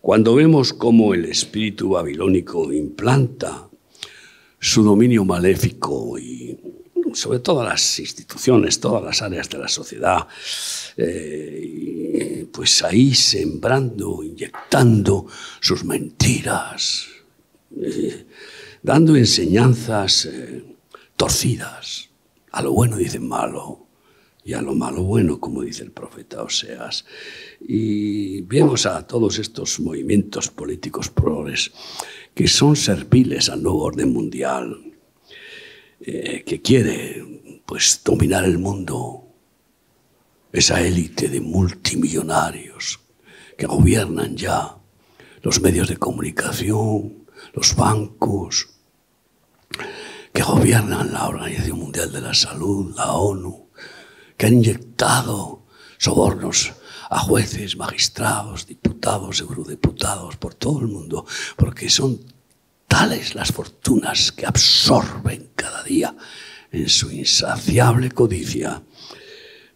cuando vemos cómo el espíritu babilónico implanta su dominio maléfico y sobre todas las instituciones, todas las áreas de la sociedad, eh, pues ahí sembrando, inyectando sus mentiras, eh, dando enseñanzas eh, torcidas. A lo bueno dicen malo y a lo malo bueno, como dice el profeta Oseas. Y vemos a todos estos movimientos políticos progres que son serviles al nuevo orden mundial, eh, que quiere pues dominar el mundo, esa élite de multimillonarios que gobiernan ya los medios de comunicación, los bancos, que gobiernan la Organización Mundial de la Salud, la ONU, que han inyectado sobornos a jueces, magistrados, diputados, eurodiputados, por todo el mundo, porque son tales las fortunas que absorben cada día en su insaciable codicia.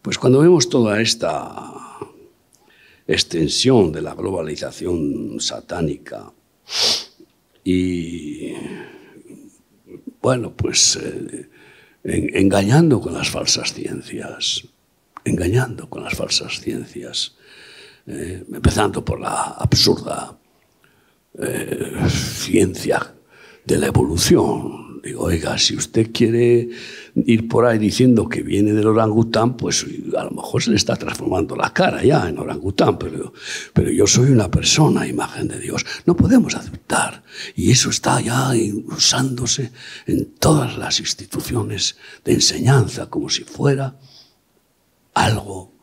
Pues cuando vemos toda esta extensión de la globalización satánica y, bueno, pues eh, engañando con las falsas ciencias, engañando con las falsas ciencias, eh, empezando por la absurda eh, ciencia de la evolución. Digo, oiga, si usted quiere ir por ahí diciendo que viene del orangután, pues a lo mejor se le está transformando la cara ya en orangután, pero, pero yo soy una persona, imagen de Dios. No podemos aceptar. Y eso está ya usándose en todas las instituciones de enseñanza como si fuera algo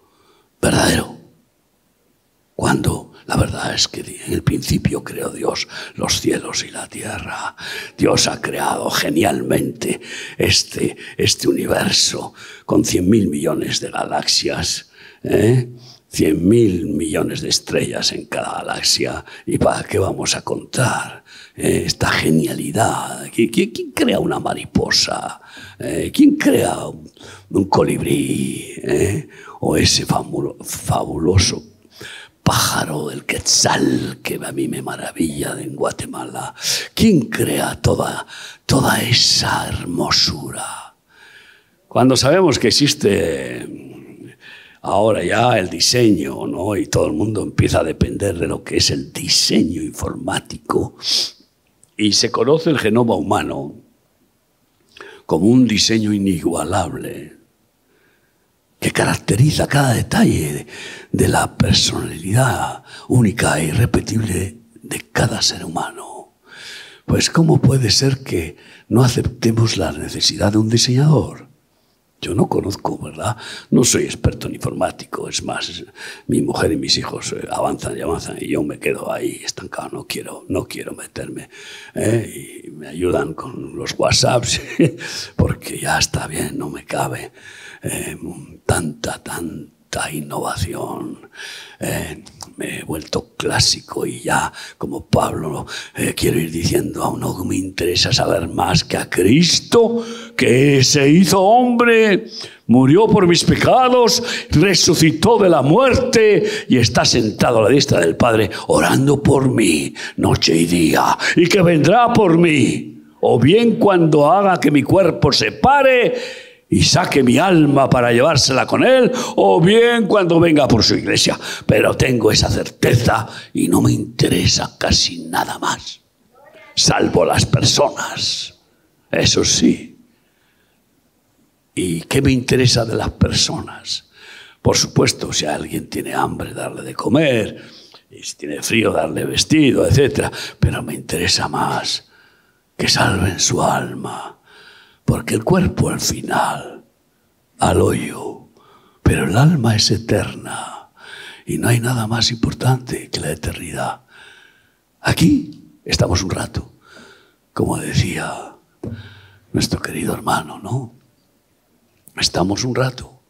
verdadero. Cuando la verdad es que en el principio creó Dios los cielos y la tierra. Dios ha creado genialmente este, este universo con cien mil millones de galaxias. ¿eh? Cien mil millones de estrellas en cada galaxia. ¿Y para qué vamos a contar eh, esta genialidad? ¿Quién, crea una mariposa? Eh, ¿Quién crea un, colibrí? Eh? ¿O ese fabuloso pájaro, el quetzal, que a mí me maravilla en Guatemala. ¿Quién crea toda, toda esa hermosura? Cuando sabemos que existe ahora ya el diseño, ¿no? Y todo el mundo empieza a depender de lo que es el diseño informático y se conoce el genoma humano como un diseño inigualable que caracteriza cada detalle de la personalidad única e irrepetible de cada ser humano. Pues ¿cómo puede ser que no aceptemos la necesidad de un diseñador? Yo no conozco, ¿verdad? No soy experto en informático, es más, mi mujer y mis hijos eh, avanzan y avanzan y yo me quedo ahí estancado, no quiero, no quiero meterme. ¿eh? Y me ayudan con los WhatsApps, porque ya está bien, no me cabe eh, tanta, tanta innovación. Eh, me he vuelto clásico y ya, como Pablo, eh, quiero ir diciendo a uno que me interesa saber más que a Cristo, que se hizo hombre, murió por mis pecados, resucitó de la muerte y está sentado a la diestra del Padre orando por mí noche y día y que vendrá por mí. O bien cuando haga que mi cuerpo se pare y saque mi alma para llevársela con él, o bien cuando venga por su iglesia. Pero tengo esa certeza y no me interesa casi nada más, salvo las personas. Eso sí. ¿Y qué me interesa de las personas? Por supuesto, si alguien tiene hambre, darle de comer, si tiene frío, darle vestido, etc. Pero me interesa más que salven su alma porque el cuerpo al final, al hoyo, pero el alma es eterna y no hay nada más importante que la eternidad. Aquí estamos un rato, como decía nuestro querido hermano, ¿no? Estamos un rato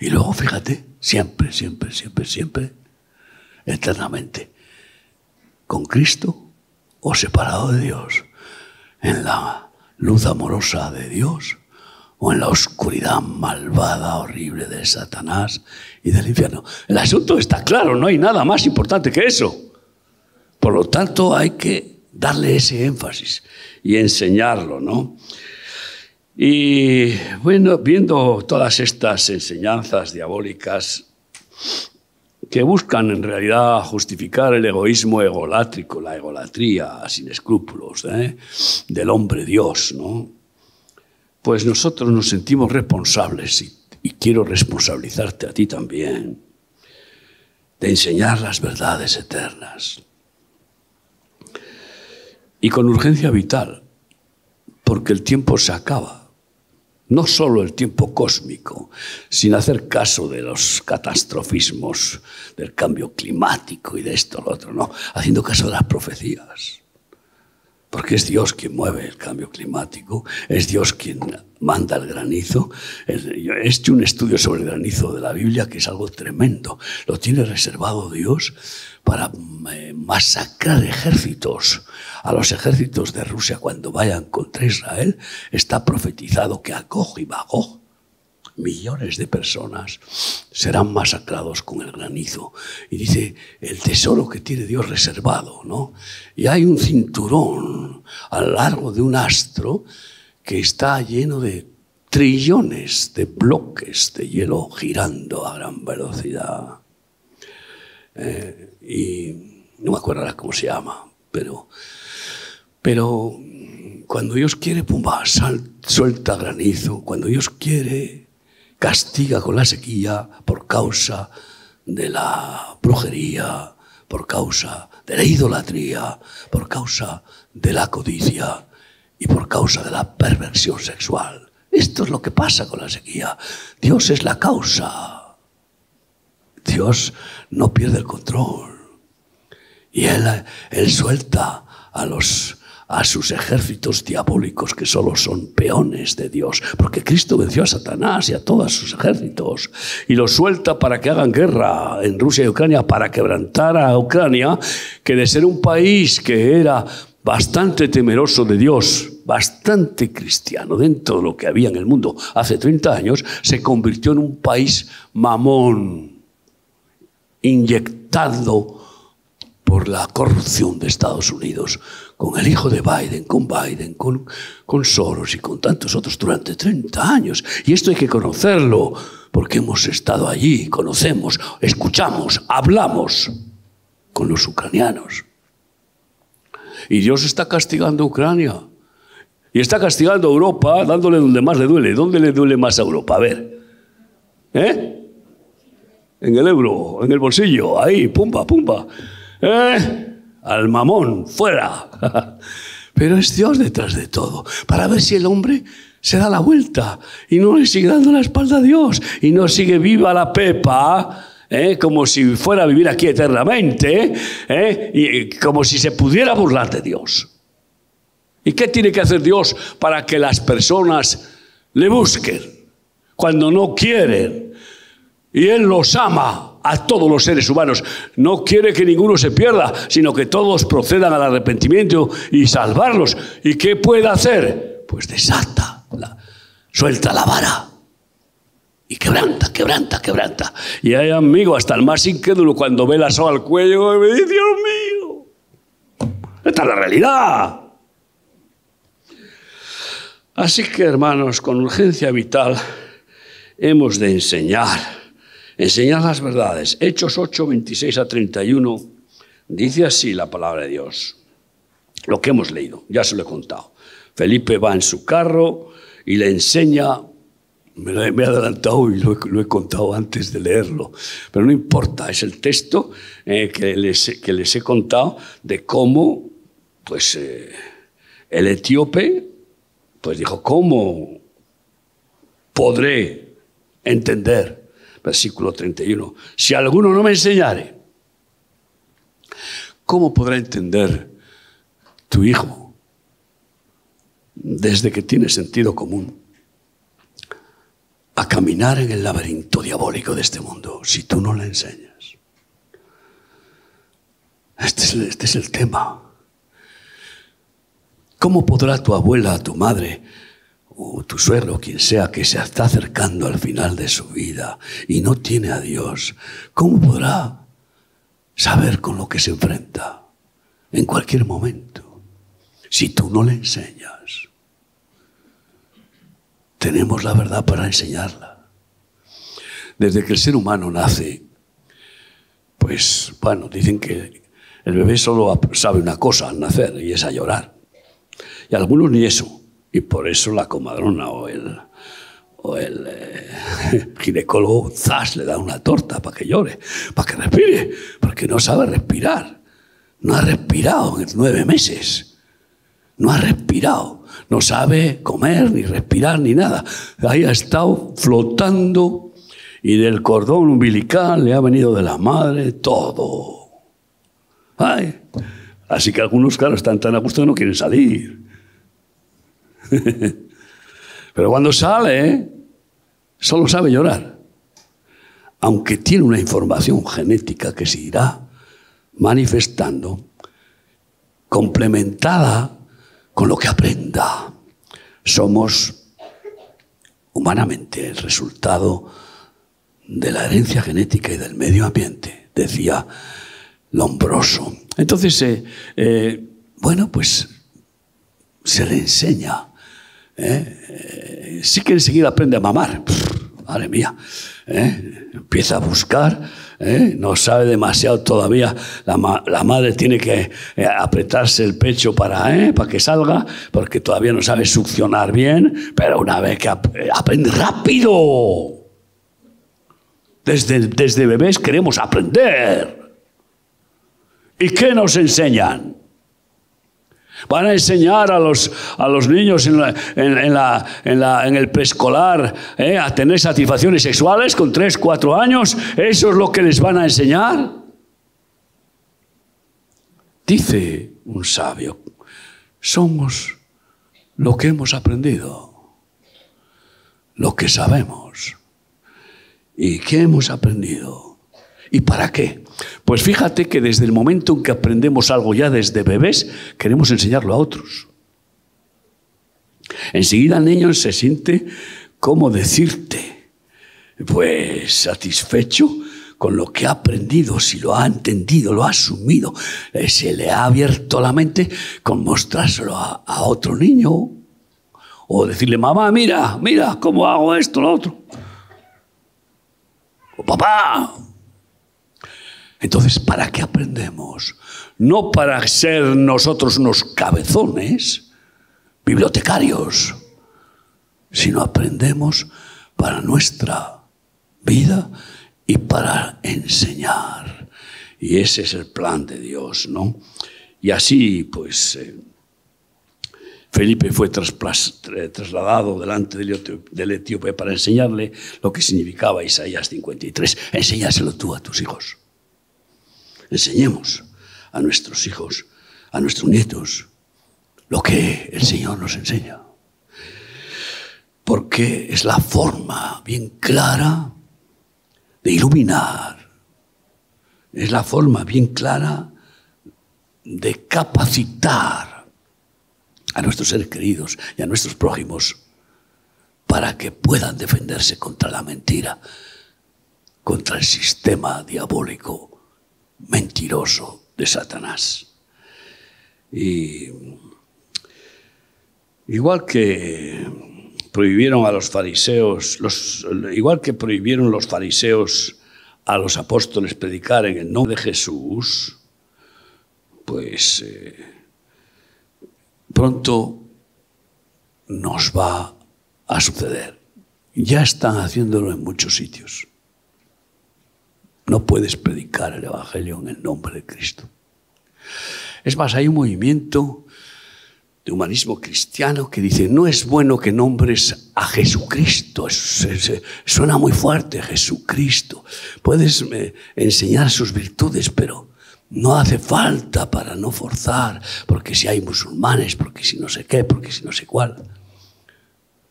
y luego fíjate, siempre, siempre, siempre, siempre, eternamente, con Cristo o separado de Dios en la luz amorosa de Dios o en la oscuridad malvada, horrible de Satanás y del infierno. El asunto está claro, no hay nada más importante que eso. Por lo tanto, hay que darle ese énfasis y enseñarlo, ¿no? Y bueno, viendo todas estas enseñanzas diabólicas que buscan en realidad justificar el egoísmo egolátrico, la egolatría sin escrúpulos ¿eh? del hombre Dios, ¿no? Pues nosotros nos sentimos responsables y, y quiero responsabilizarte a ti también de enseñar las verdades eternas. Y con urgencia vital, porque el tiempo se acaba no solo el tiempo cósmico, sin hacer caso de los catastrofismos del cambio climático y de esto, lo otro, no, haciendo caso de las profecías. Porque es Dios quien mueve el cambio climático, es Dios quien manda el granizo. He hecho un estudio sobre el granizo de la Biblia que es algo tremendo. Lo tiene reservado Dios para eh, masacrar ejércitos. A los ejércitos de Rusia cuando vayan contra Israel está profetizado que a y Magog, millones de personas serán masacrados con el granizo. Y dice, el tesoro que tiene Dios reservado, ¿no? Y hay un cinturón a lo largo de un astro que está lleno de trillones de bloques de hielo girando a gran velocidad. Eh, y no me acuerdo ahora cómo se llama, pero, pero cuando Dios quiere, pumba, suelta granizo. Cuando Dios quiere, castiga con la sequía por causa de la brujería, por causa de la idolatría, por causa de la codicia y por causa de la perversión sexual. Esto es lo que pasa con la sequía. Dios es la causa. Dios no pierde el control. Y Él, suelta a a sus ejércitos diabólicos que solo son peones de Dios, porque Cristo venció a Satanás y a todos sus ejércitos. Y los suelta para que hagan guerra en Rusia y Ucrania, para quebrantar a Ucrania, que de ser un país que era bastante temeroso de Dios, bastante cristiano dentro de lo que había en el mundo hace 30 años, se convirtió en un país mamón, inyectado por la corrupción de Estados Unidos, con el hijo de Biden, con Biden, con, con Soros y con tantos otros durante 30 años. Y esto hay que conocerlo, porque hemos estado allí, conocemos, escuchamos, hablamos con los ucranianos. Y Dios está castigando a Ucrania. Y está castigando a Europa, dándole donde más le duele. ¿Dónde le duele más a Europa? A ver. ¿Eh? En el euro, en el bolsillo, ahí, pumba, pumba. ¿Eh? Al mamón, fuera. Pero es Dios detrás de todo, para ver si el hombre se da la vuelta y no le sigue dando la espalda a Dios y no sigue viva la pepa. ¿eh? como si fuera a vivir aquí eternamente, ¿eh? y como si se pudiera burlar de Dios. ¿Y qué tiene que hacer Dios para que las personas le busquen cuando no quieren? Y Él los ama a todos los seres humanos. No quiere que ninguno se pierda, sino que todos procedan al arrepentimiento y salvarlos. ¿Y qué puede hacer? Pues desata, suelta la vara. Y quebranta, quebranta, quebranta. Y hay amigo, hasta el más incrédulo, cuando ve la soga al cuello, me dice, Dios mío, esta es la realidad. Así que, hermanos, con urgencia vital hemos de enseñar enseñar las verdades. Hechos 8, 26 a 31, dice así la palabra de Dios. Lo que hemos leído, ya se lo he contado. Felipe va en su carro y le enseña, me, he adelantado y lo he, contado antes de leerlo, pero no importa, es el texto eh, que, les, que, les, he contado de cómo pues, eh, el etíope pues dijo, ¿cómo podré entender versículo 31. Si alguno no me enseñare, ¿cómo podrá entender tu hijo desde que tiene sentido común a caminar en el laberinto diabólico de este mundo si tú no le enseñas? Este es, este es el tema. ¿Cómo podrá tu abuela, tu madre, o tu suegro, quien sea, que se está acercando al final de su vida y no tiene a Dios, ¿cómo podrá saber con lo que se enfrenta? en cualquier momento. Si tú no le enseñas, tenemos la verdad para enseñarla. Desde que el ser humano nace, pues bueno, dicen que el bebé solo sabe una cosa al nacer y es a llorar. Y algunos ni eso. Y por eso la comadrona o el, o el eh, ginecólogo zas le da una torta para que llore, para que respire, porque no sabe respirar. No ha respirado en nueve meses. No ha respirado. No sabe comer, ni respirar, ni nada. Ahí ha estado flotando y del cordón umbilical le ha venido de la madre todo. Ay. Así que algunos, claro, están tan a gusto que no quieren salir. Pero cuando sale, solo sabe llorar. Aunque tiene una información genética que se irá manifestando, complementada con lo que aprenda. Somos humanamente el resultado de la herencia genética y del medio ambiente, decía Lombroso. Entonces, eh, eh, bueno, pues se le enseña. ¿Eh? sí que enseguida aprende a mamar. madre mía. Empieza a buscar. No sabe demasiado todavía. La, madre tiene que apretarse el pecho para, para que salga, porque todavía no sabe succionar bien. Pero una vez que aprende rápido. Desde, desde bebés queremos aprender. ¿Y qué nos enseñan? Van a enseñar a los, a los niños en, en, el preescolar ¿eh? a tener satisfacciones sexuales con 3, 4 años. ¿Eso es lo que les van a enseñar? Dice un sabio, somos lo que hemos aprendido, lo que sabemos. ¿Y qué hemos aprendido? ¿Y para qué? Pues fíjate que desde el momento en que aprendemos algo ya desde bebés, queremos enseñarlo a otros. Enseguida el niño se siente como decirte, pues satisfecho con lo que ha aprendido, si lo ha entendido, lo ha asumido, eh, se le ha abierto la mente con mostrárselo a, a otro niño. O decirle, mamá, mira, mira cómo hago esto, lo otro. O papá, entonces, ¿para qué aprendemos? No para ser nosotros unos cabezones, bibliotecarios, sino aprendemos para nuestra vida y para enseñar. Y ese es el plan de Dios, ¿no? Y así, pues, eh, Felipe fue trasladado delante del etíope para enseñarle lo que significaba Isaías 53. Enséñaselo tú a tus hijos enseñemos a nuestros hijos, a nuestros nietos, lo que el Señor nos enseña. Porque es la forma bien clara de iluminar, es la forma bien clara de capacitar a nuestros seres queridos y a nuestros prójimos para que puedan defenderse contra la mentira, contra el sistema diabólico mentiroso de Satanás. Y igual que prohibieron a los fariseos, igual que prohibieron los fariseos a los apóstoles predicar en el nombre de Jesús, pues eh, pronto nos va a suceder. Ya están haciéndolo en muchos sitios. No puedes predicar el Evangelio en el nombre de Cristo. Es más, hay un movimiento de humanismo cristiano que dice, no es bueno que nombres a Jesucristo, suena muy fuerte Jesucristo. Puedes eh, enseñar sus virtudes, pero no hace falta para no forzar, porque si hay musulmanes, porque si no sé qué, porque si no sé cuál.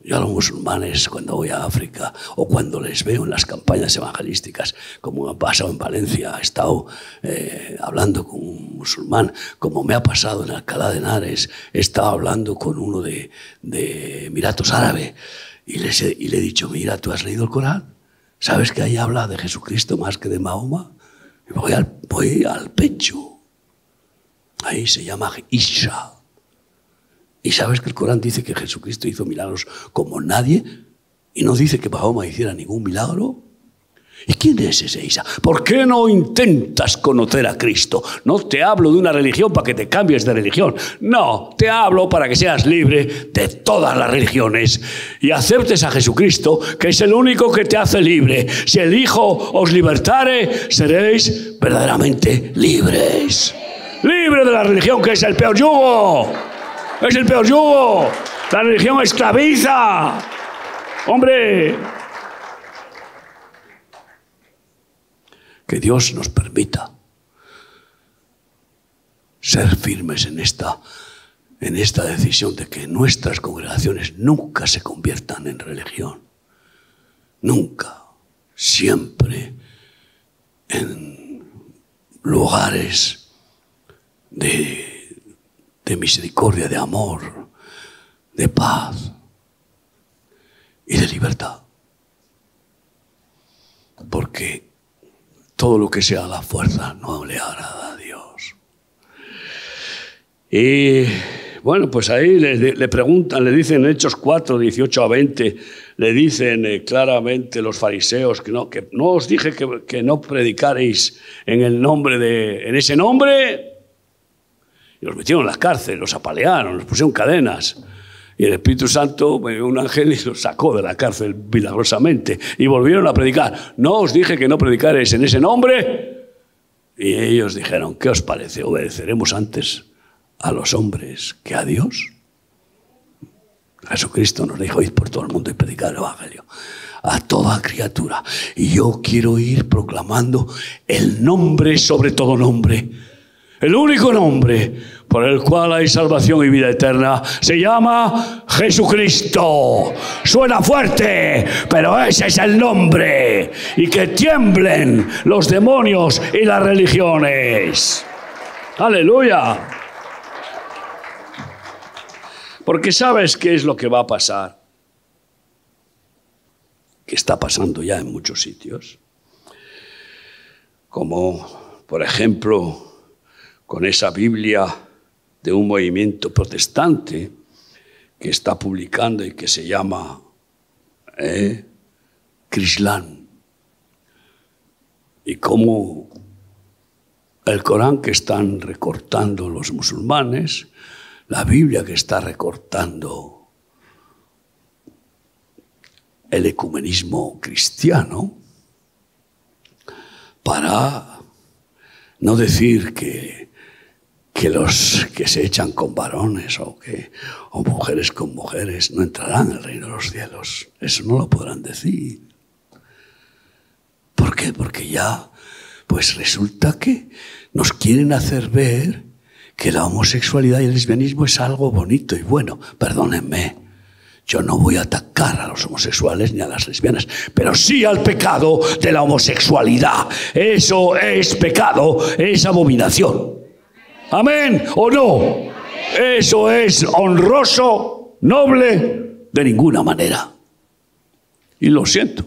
Yo a los musulmanes cuando voy a África o cuando les veo en las campañas evangelísticas, como ha pasado en Valencia, he estado eh, hablando con un musulmán, como me ha pasado en Alcalá de Henares, he estado hablando con uno de, de Emiratos Árabes y le he dicho, mira, ¿tú has leído el Corán? ¿Sabes que ahí habla de Jesucristo más que de Mahoma? Y voy al, voy al pecho. ahí se llama Isha. Y sabes que el Corán dice que Jesucristo hizo milagros como nadie y no dice que Mahoma hiciera ningún milagro. ¿Y quién es ese Isa? ¿Por qué no intentas conocer a Cristo? No te hablo de una religión para que te cambies de religión. No, te hablo para que seas libre de todas las religiones y aceptes a Jesucristo, que es el único que te hace libre. Si el Hijo os libertare, seréis verdaderamente libres. Libre de la religión, que es el peor yugo. Es el peor yugo. La religión esclaviza. Hombre, que Dios nos permita ser firmes en esta, en esta decisión de que nuestras congregaciones nunca se conviertan en religión. Nunca. Siempre en lugares de, de misericordia, de amor, de paz y de libertad. Porque todo lo que sea la fuerza no le agrada a Dios. Y bueno, pues ahí le, preguntan, le dicen en Hechos 4, 18 a 20, le dicen eh, claramente los fariseos que no, que no os dije que, que, no predicaréis en el nombre de, en ese nombre. Los metieron en la cárcel, los apalearon, los pusieron cadenas. Y el Espíritu Santo, un ángel, y los sacó de la cárcel milagrosamente. Y volvieron a predicar. No os dije que no predicaréis en ese nombre. Y ellos dijeron, ¿qué os parece? ¿Obedeceremos antes a los hombres que a Dios? Jesucristo nos dijo, id por todo el mundo y predicar el Evangelio a toda criatura. Y yo quiero ir proclamando el nombre sobre todo nombre. El único nombre por el cual hay salvación y vida eterna, se llama Jesucristo. Suena fuerte, pero ese es el nombre. Y que tiemblen los demonios y las religiones. Aleluya. Porque sabes qué es lo que va a pasar. Que está pasando ya en muchos sitios. Como, por ejemplo, con esa Biblia de un movimiento protestante que está publicando y que se llama eh. Y cómo el Corán que están recortando los musulmanes, la Biblia que está recortando el ecumenismo cristiano, para no decir que que los que se echan con varones o, que, o mujeres con mujeres no entrarán al reino de los cielos. Eso no lo podrán decir. ¿Por qué? Porque ya, pues resulta que nos quieren hacer ver que la homosexualidad y el lesbianismo es algo bonito y bueno. Perdónenme, yo no voy a atacar a los homosexuales ni a las lesbianas, pero sí al pecado de la homosexualidad. Eso es pecado, es abominación. Amén o no. Eso es honroso, noble, de ninguna manera. Y lo siento.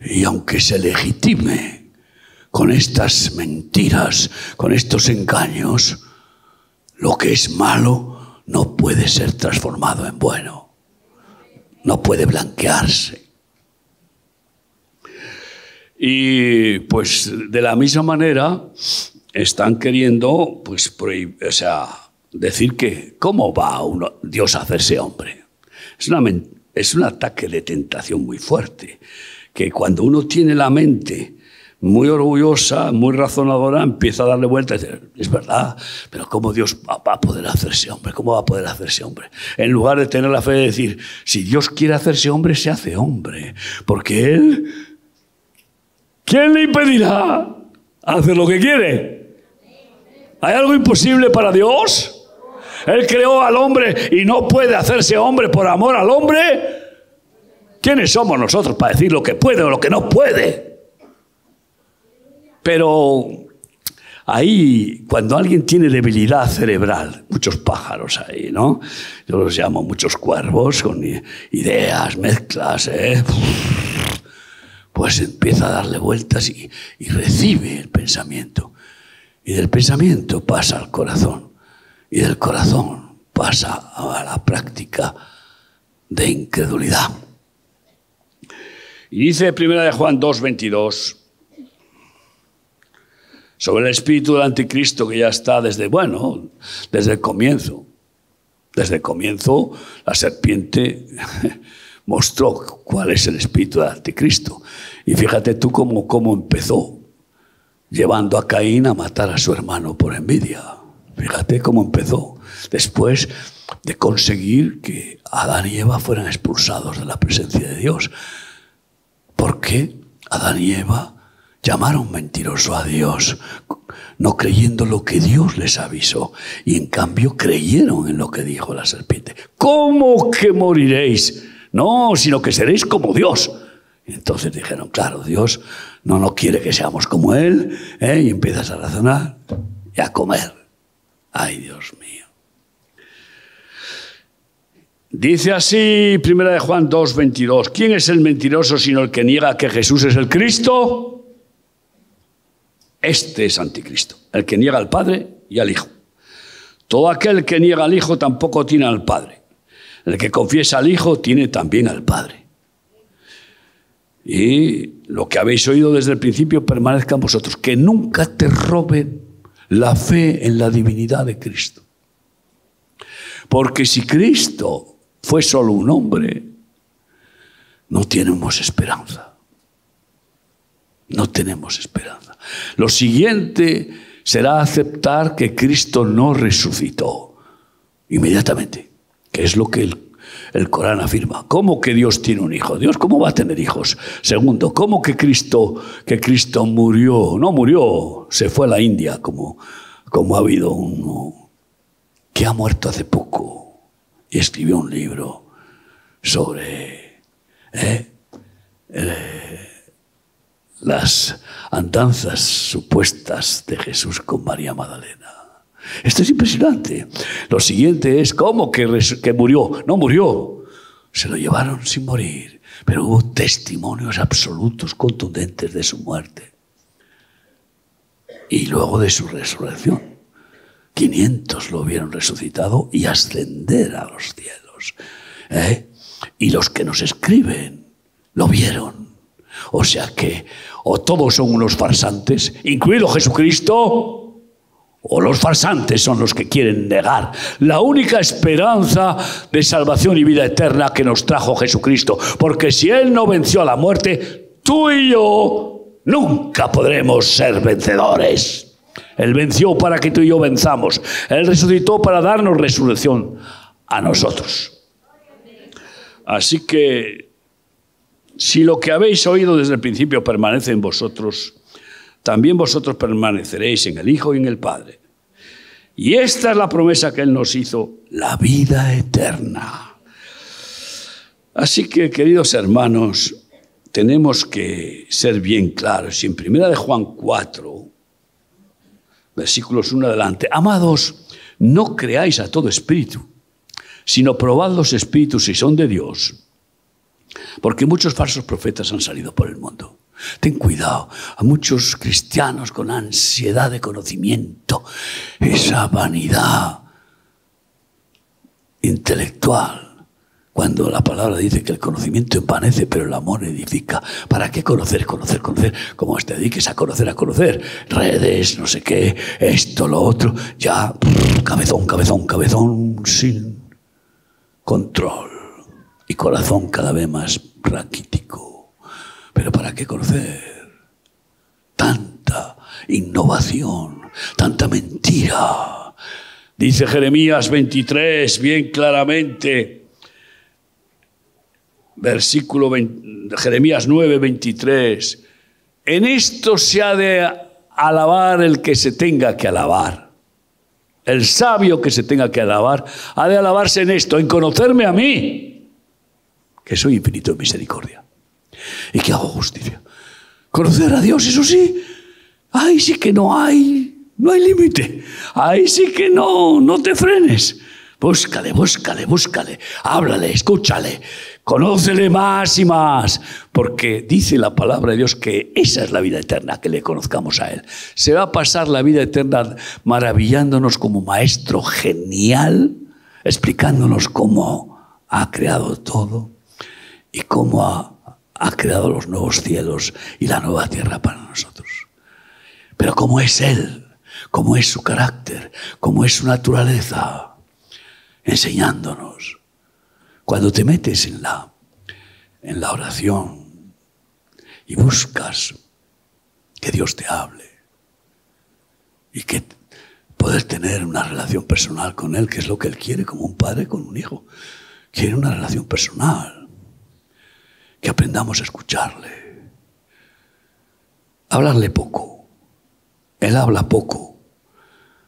Y aunque se legitime con estas mentiras, con estos engaños, lo que es malo no puede ser transformado en bueno. No puede blanquearse. Y pues de la misma manera, están queriendo, pues, prohibir, o sea, decir que, ¿cómo va uno, Dios a hacerse hombre? Es, una, es un ataque de tentación muy fuerte, que cuando uno tiene la mente muy orgullosa, muy razonadora, empieza a darle vueltas y decir, es verdad, pero ¿cómo Dios va, a poder hacerse hombre? ¿Cómo va a poder hacerse hombre? En lugar de tener la fe de decir, si Dios quiere hacerse hombre, se hace hombre, porque Él, ¿quién le impedirá hacer lo que quiere? ¿Hay algo imposible para Dios? Él creó al hombre y no puede hacerse hombre por amor al hombre. ¿Quiénes somos nosotros para decir lo que puede o lo que no puede? Pero ahí, cuando alguien tiene debilidad cerebral, muchos pájaros ahí, ¿no? Yo los llamo muchos cuervos con ideas, mezclas, ¿eh? pues empieza a darle vueltas y, y recibe el pensamiento. Y del pensamiento pasa al corazón. Y del corazón pasa a la práctica de incredulidad. Y dice 1 de Juan 2:22 sobre el espíritu del anticristo que ya está desde, bueno, desde el comienzo. Desde el comienzo la serpiente mostró cuál es el espíritu del anticristo. Y fíjate tú cómo, cómo empezó, llevando a Caín a matar a su hermano por envidia. Fíjate cómo empezó. Después de conseguir que Adán y Eva fueran expulsados de la presencia de Dios. ¿Por qué Adán y Eva llamaron mentiroso a Dios, no creyendo lo que Dios les avisó, y en cambio creyeron en lo que dijo la serpiente. ¿Cómo que moriréis? No, sino que seréis como Dios. entonces dijeron, claro, Dios no nos quiere que seamos como Él, ¿eh? y empiezas a razonar y a comer. Ay, Dios mío. Dice así, primera de Juan 2, 22, ¿quién es el mentiroso sino el que niega que Jesús es el Cristo? Este es anticristo, el que niega al Padre y al Hijo. Todo aquel que niega al Hijo tampoco tiene al Padre. El que confiesa al Hijo tiene también al Padre. Y lo que habéis oído desde el principio permanezca en vosotros, que nunca te roben la fe en la divinidad de Cristo. Porque si Cristo fue solo un hombre, no tenemos esperanza. No tenemos esperanza. Lo siguiente será aceptar que Cristo no resucitó inmediatamente, que es lo que el, el, Corán afirma. ¿Cómo que Dios tiene un hijo? Dios, ¿cómo va a tener hijos? Segundo, ¿cómo que Cristo, que Cristo murió? No murió, se fue a la India, como, como ha habido uno que ha muerto hace poco y escribió un libro sobre ¿eh? Eh, las andanzas supuestas de Jesús con María Magdalena. Esto es impresionante. Lo siguiente es, ¿cómo que, que murió? No murió. Se lo llevaron sin morir, pero hubo testimonios absolutos, contundentes de su muerte. Y luego de su resurrección. 500 lo vieron resucitado y ascender a los cielos. ¿eh? Y los que nos escriben lo vieron. O sea que o todos son unos farsantes, incluido Jesucristo, o los farsantes son los que quieren negar la única esperanza de salvación y vida eterna que nos trajo Jesucristo. Porque si Él no venció a la muerte, tú y yo nunca podremos ser vencedores. Él venció para que tú y yo venzamos. Él resucitó para darnos resurrección a nosotros. Así que si lo que habéis oído desde el principio permanece en vosotros, también vosotros permaneceréis en el Hijo y en el Padre. Y esta es la promesa que Él nos hizo, la vida eterna. Así que, queridos hermanos, tenemos que ser bien claros. Y en primera de Juan 4, versículos 1 adelante. Amados, no creáis a todo espíritu, sino probad los espíritus si son de Dios, porque muchos falsos profetas han salido por el mundo. Ten cuidado, a muchos cristianos con ansiedad de conocimiento, esa vanidad intelectual, cuando la palabra dice que el conocimiento empanece, pero el amor edifica. ¿Para qué conocer, conocer, conocer? Como te dediques a conocer, a conocer. Redes, no sé qué, esto, lo otro. Ya, cabezón, cabezón, cabezón, sin control. Y corazón cada vez más raquítico. Pero ¿para qué conocer? Tanta innovación, tanta mentira. Dice Jeremías 23 bien claramente versículo Jeremías 9, 23. En esto se ha de alabar el que se tenga que alabar. El sabio que se tenga que alabar ha de alabarse en esto, en conocerme a mí, que soy infinito en misericordia y que hago justicia. Conocer a Dios, eso sí, ahí sí que no hay, no hay límite. Ahí sí que no, no te frenes. Búscale, búscale, búscale. Háblale, escúchale. Conócele más y más, porque dice la palabra de Dios que esa es la vida eterna, que le conozcamos a Él. Se va a pasar la vida eterna maravillándonos como maestro genial, explicándonos cómo ha creado todo y cómo ha, ha creado los nuevos cielos y la nueva tierra para nosotros. Pero cómo es Él, cómo es su carácter, cómo es su naturaleza, enseñándonos. Cuando te metes en la, en la oración y buscas que Dios te hable y que poder tener una relación personal con Él, que es lo que Él quiere como un padre con un hijo. Quiere una relación personal, que aprendamos a escucharle, hablarle poco. Él habla poco,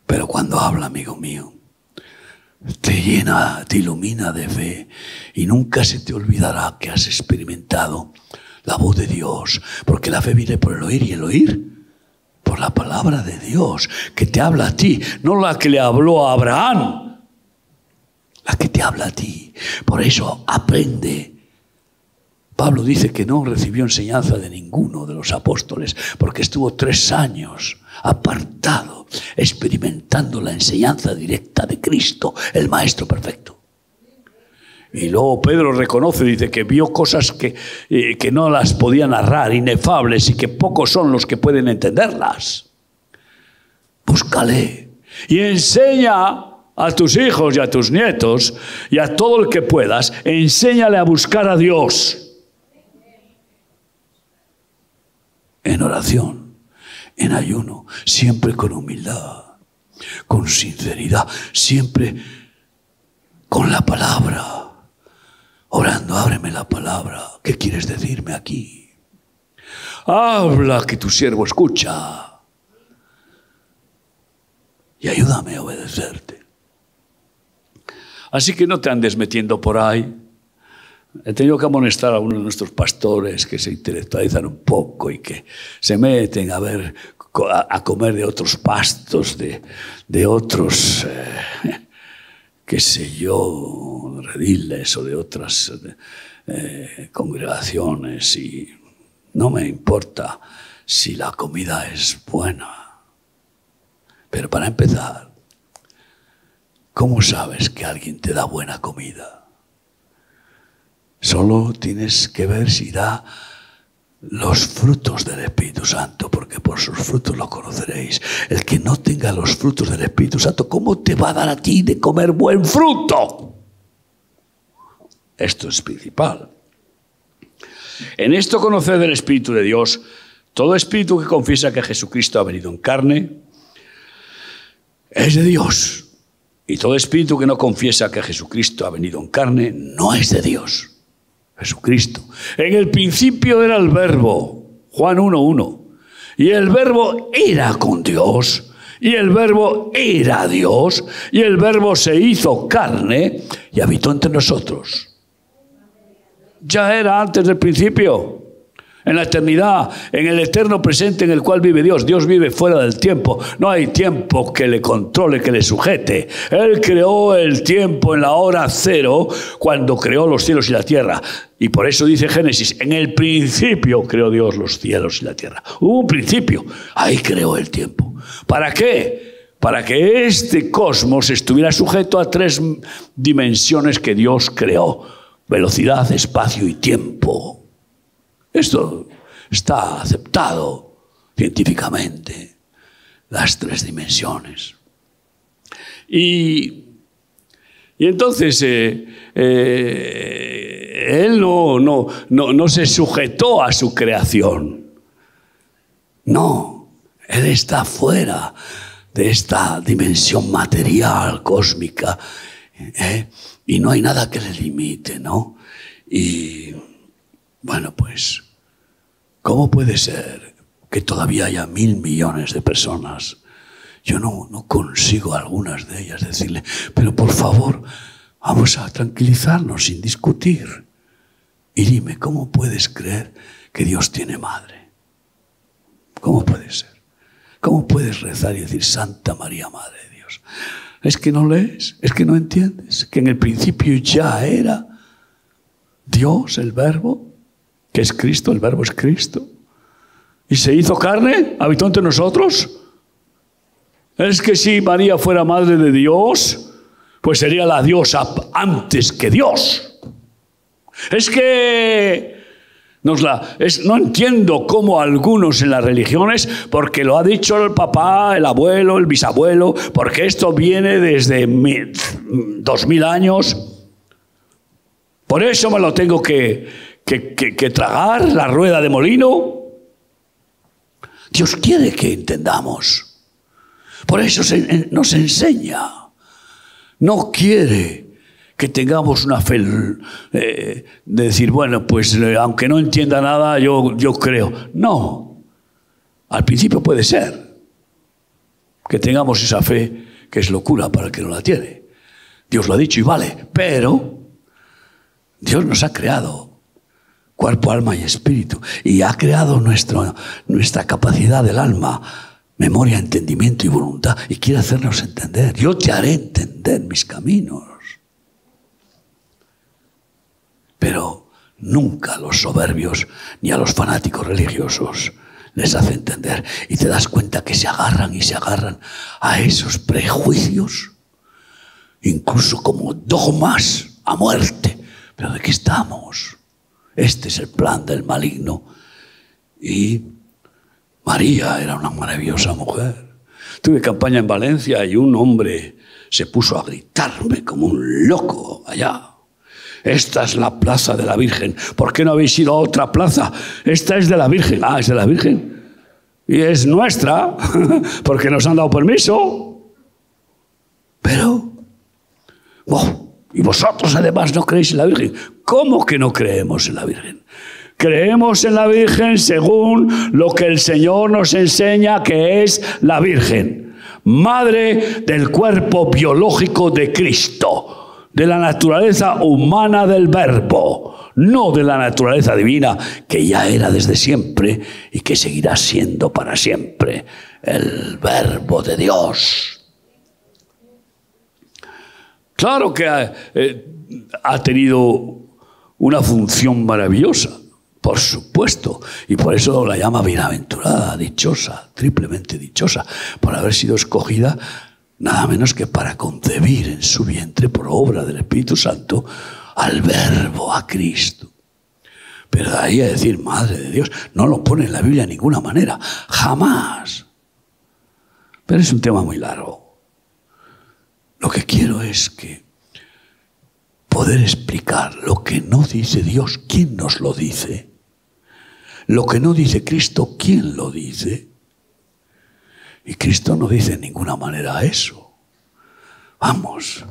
pero cuando habla, amigo mío, te llena, te ilumina de fe y nunca se te olvidará que has experimentado la voz de Dios, porque la fe viene por el oír y el oír por la palabra de Dios que te habla a ti, no la que le habló a Abraham, la que te habla a ti. Por eso aprende. Pablo dice que no recibió enseñanza de ninguno de los apóstoles porque estuvo tres años apartado, experimentando la enseñanza directa de Cristo, el Maestro Perfecto. Y luego Pedro reconoce, dice que vio cosas que, eh, que no las podía narrar, inefables, y que pocos son los que pueden entenderlas. Búscale y enseña a tus hijos y a tus nietos y a todo el que puedas, enséñale a buscar a Dios en oración, en ayuno, siempre con humildad, con sinceridad, siempre con la palabra orando, ábreme la palabra. ¿Qué quieres decirme aquí? Habla que tu siervo escucha. Y ayúdame a obedecerte. Así que no te andes metiendo por ahí. He tenido que amonestar a uno de nuestros pastores que se intelectualizan un poco y que se meten a ver, a comer de otros pastos, de, otros. Eh, qué sé yo, rediles o de otras eh, congregaciones y no me importa si la comida es buena. Pero para empezar, ¿cómo sabes que alguien te da buena comida? Solo tienes que ver si da los frutos del Espíritu Santo, porque por sus frutos lo conoceréis. El que no tenga los frutos del Espíritu Santo, ¿cómo te va a dar a ti de comer buen fruto? Esto es principal. En esto conocer del Espíritu de Dios, todo espíritu que confiesa que Jesucristo ha venido en carne es de Dios. Y todo espíritu que no confiesa que Jesucristo ha venido en carne no es de Dios. Jesucristo. En el principio era el verbo, Juan 1.1. Y el verbo era con Dios. Y el verbo era Dios. Y el verbo se hizo carne y habitó entre nosotros. Ya era antes del principio en la eternidad, en el eterno presente en el cual vive Dios. Dios vive fuera del tiempo. No hay tiempo que le controle, que le sujete. Él creó el tiempo en la hora cero cuando creó los cielos y la tierra. Y por eso dice Génesis, en el principio creó Dios los cielos y la tierra. Hubo un principio, ahí creó el tiempo. ¿Para qué? Para que este cosmos estuviera sujeto a tres dimensiones que Dios creó. Velocidad, espacio y tiempo. Esto está aceptado científicamente, las tres dimensiones. Y, entonces eh, eh, él no, no, no se sujetó a su creación. No, él está fuera de esta dimensión material, cósmica, ¿eh? y no hay nada que le limite, ¿no? Y bueno, pues, ¿cómo puede ser que todavía haya mil millones de personas? Yo no, consigo algunas de ellas decirle, pero por favor, vamos a tranquilizarnos sin discutir. Y dime, ¿cómo puedes creer que Dios tiene madre? ¿Cómo puede ser? ¿Cómo puedes rezar y decir Santa María, Madre de Dios? Es que no lees, es que no entiendes, que en el principio ya era Dios, el verbo, que es Cristo, el verbo es Cristo, y se hizo carne, habitó entre nosotros. Es que si María fuera madre de Dios, pues sería la diosa antes que Dios. Es que no entiendo cómo algunos en las religiones, porque lo ha dicho el papá, el abuelo, el bisabuelo, porque esto viene desde dos mil años. Por eso me lo tengo que, que tragar, la rueda de molino. Dios quiere que entendamos. Por eso nos enseña. No quiere que tengamos una fe eh, de decir, bueno, pues eh, aunque no entienda nada, yo, yo creo. No. Al principio puede ser que tengamos esa fe que es locura para el que no la tiene. Dios lo ha dicho y vale, pero Dios nos ha creado cuerpo, alma y espíritu y ha creado nuestro, nuestra capacidad del alma memoria, entendimiento y voluntad y quiere hacernos entender. Yo te haré entender mis caminos. Pero nunca a los soberbios ni a los fanáticos religiosos les hace entender. Y te das cuenta que se agarran y se agarran a esos prejuicios, incluso como dogmas a muerte. Pero ¿de qué estamos? Este es el plan del maligno. Y María era una maravillosa mujer. Tuve campaña en Valencia y un hombre se puso a gritarme como un loco allá. Esta es la plaza de la Virgen. ¿Por qué no habéis ido a otra plaza? Esta es de la Virgen. Ah, es de la Virgen. Y es nuestra, porque nos han dado permiso. Pero, oh, y vosotros además no creéis en la Virgen. ¿Cómo que no creemos en la Virgen? Creemos en la Virgen según lo que el Señor nos enseña que es la Virgen, madre del cuerpo biológico de Cristo, de la naturaleza humana del Verbo, no de la naturaleza divina que ya era desde siempre y que seguirá siendo para siempre el Verbo de Dios. Claro que ha, eh, ha tenido una función maravillosa por supuesto. Y por eso la llama bienaventurada, dichosa, triplemente dichosa, por haber sido escogida nada menos que para concebir en su vientre, por obra del Espíritu Santo, al Verbo, a Cristo. Pero de ahí a decir, Madre de Dios, no lo pone en la Biblia de ninguna manera, jamás. Pero es un tema muy largo. Lo que quiero es que poder explicar lo que no dice Dios, ¿quién nos lo dice? Lo que no dice Cristo, ¿quién lo dice? Y Cristo no dice en ninguna manera eso. Vamos.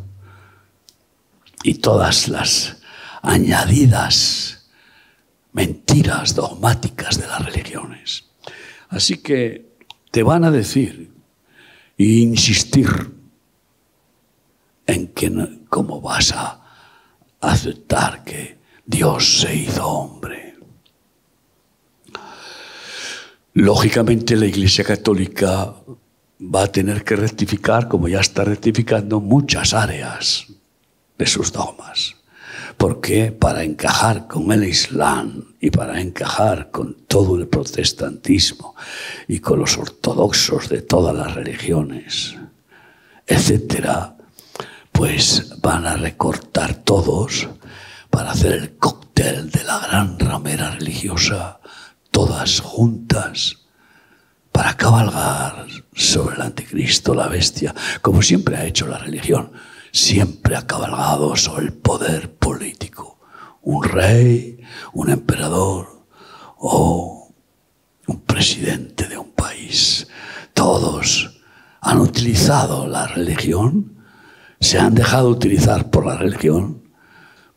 Y todas las añadidas mentiras dogmáticas de las religiones. Así que te van a decir e insistir en que cómo vas a aceptar que Dios se hizo hombre. Lógicamente la Iglesia Católica va a tener que rectificar, como ya está rectificando, muchas áreas de sus dogmas. Porque para encajar con el Islam y para encajar con todo el protestantismo y con los ortodoxos de todas las religiones, etcétera, pues van a recortar todos para hacer el cóctel de la gran ramera religiosa todas juntas para cabalgar sobre el anticristo, la bestia, como siempre ha hecho la religión. Siempre ha cabalgado sobre el poder político. Un rey, un emperador o un presidente de un país. Todos han utilizado la religión, se han dejado utilizar por la religión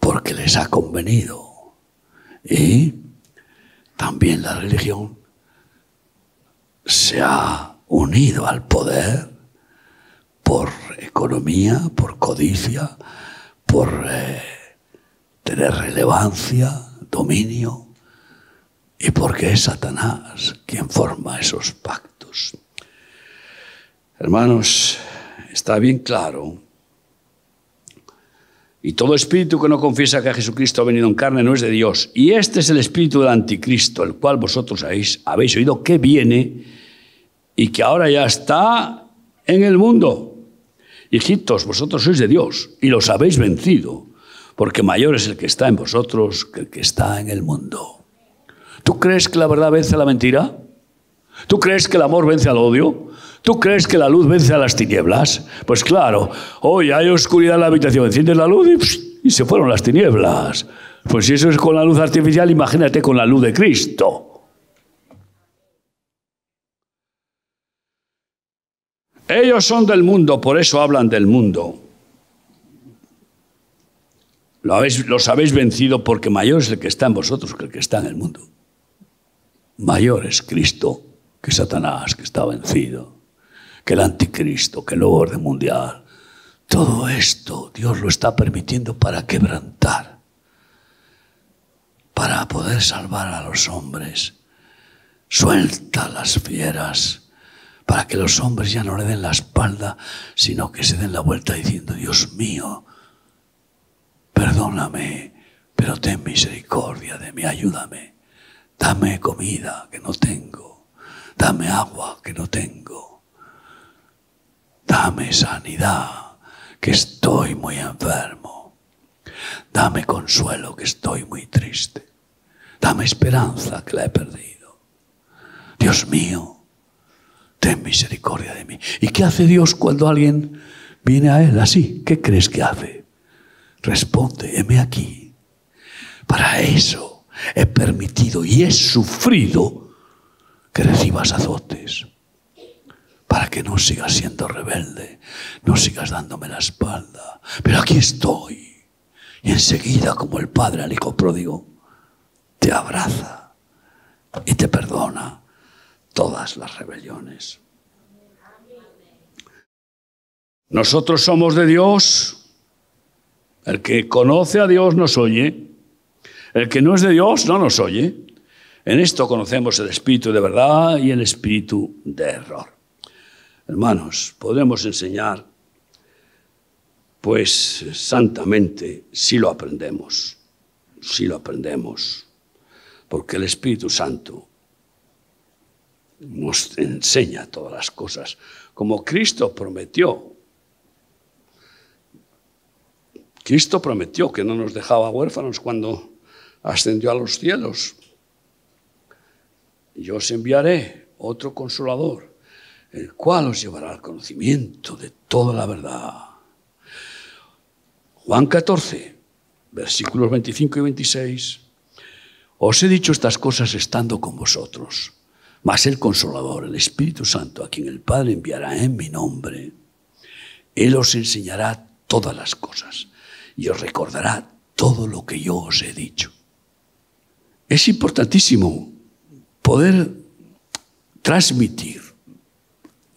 porque les ha convenido. Y también la religión se ha unido al poder por economía, por codicia, por eh, tener relevancia, dominio, y porque es Satanás quien forma esos pactos. Hermanos, está bien claro, Y todo espíritu que no confiesa que Jesucristo ha venido en carne no es de Dios. Y este es el espíritu del anticristo, el cual vosotros habéis, oído que viene y que ahora ya está en el mundo. Hijitos, vosotros sois de Dios y los habéis vencido, porque mayor es el que está en vosotros que el que está en el mundo. ¿Tú crees que la verdad vence a la mentira? ¿Tú crees que el amor vence al odio? ¿Tú crees que la luz vence a las tinieblas? Pues claro, hoy hay oscuridad en la habitación, enciendes la luz y, y se fueron las tinieblas. Pues si eso es con la luz artificial, imagínate con la luz de Cristo. Ellos son del mundo, por eso hablan del mundo. Lo habéis, los habéis vencido porque mayor es el que está en vosotros que el que está en el mundo. Mayor es Cristo que Satanás, que está vencido, que el anticristo, que el orden mundial. Todo esto Dios lo está permitiendo para quebrantar, para poder salvar a los hombres. Suelta las fieras para que los hombres ya no le den la espalda, sino que se den la vuelta diciendo, Dios mío, perdóname, pero ten misericordia de mí, ayúdame, dame comida que no tengo, dame agua que no tengo, dame sanidad, que estoy muy enfermo, dame consuelo, que estoy muy triste, dame esperanza, que la he perdido. Dios mío, ten misericordia de mí. ¿Y qué hace Dios cuando alguien viene a Él así? ¿Qué crees que hace? Responde, heme aquí. Para eso he permitido y he sufrido que recibas azotes. Para que no sigas siendo rebelde, no sigas dándome la espalda. Pero aquí estoy. Y enseguida, como el padre al hijo pródigo, te abraza y te perdona todas las rebeliones. Nosotros somos de Dios. El que conoce a Dios nos oye. El que no es de Dios no nos oye. En esto conocemos el espíritu de verdad y el espíritu de error. Hermanos, podemos enseñar, pues santamente, si lo aprendemos, si lo aprendemos, porque el Espíritu Santo nos enseña todas las cosas, como Cristo prometió. Cristo prometió que no nos dejaba huérfanos cuando ascendió a los cielos. Yo os enviaré otro consolador, el cual os llevará al conocimiento de toda la verdad. Juan 14, versículos 25 y 26. Os he dicho estas cosas estando con vosotros mas el Consolador, el Espíritu Santo, a quien el Padre enviará en mi nombre, Él os enseñará todas las cosas y os recordará todo lo que yo os he dicho. Es importantísimo poder transmitir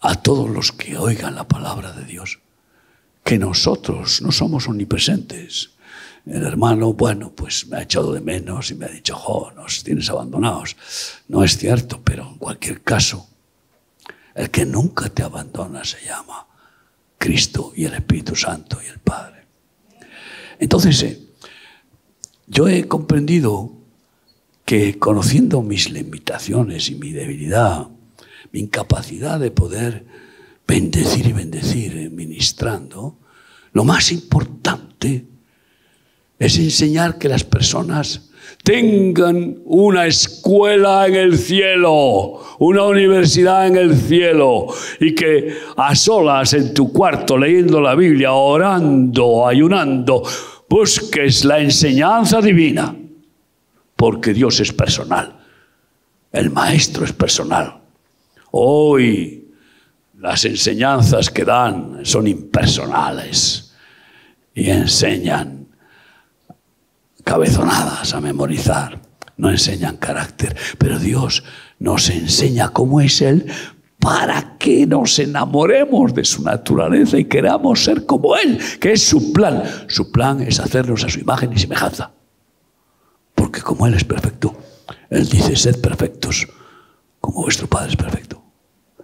a todos los que oigan la palabra de Dios que nosotros no somos omnipresentes, el hermano, bueno, pues me ha echado de menos y me ha dicho, jo, nos tienes abandonados. No es cierto, pero en cualquier caso, el que nunca te abandona se llama Cristo y el Espíritu Santo y el Padre. Entonces, eh, yo he comprendido que conociendo mis limitaciones y mi debilidad, mi incapacidad de poder bendecir y bendecir eh, ministrando, lo más importante es enseñar que las personas tengan una escuela en el cielo, una universidad en el cielo, y que a solas en tu cuarto leyendo la Biblia, orando, ayunando, busques la enseñanza divina, porque Dios es personal, el Maestro es personal. Hoy las enseñanzas que dan son impersonales y enseñan cabezonadas a memorizar, no enseñan carácter, pero Dios nos enseña cómo es Él para que nos enamoremos de su naturaleza y queramos ser como Él, que es su plan. Su plan es hacernos a su imagen y semejanza. Porque como Él es perfecto, Él dice, sed perfectos, como vuestro Padre es perfecto.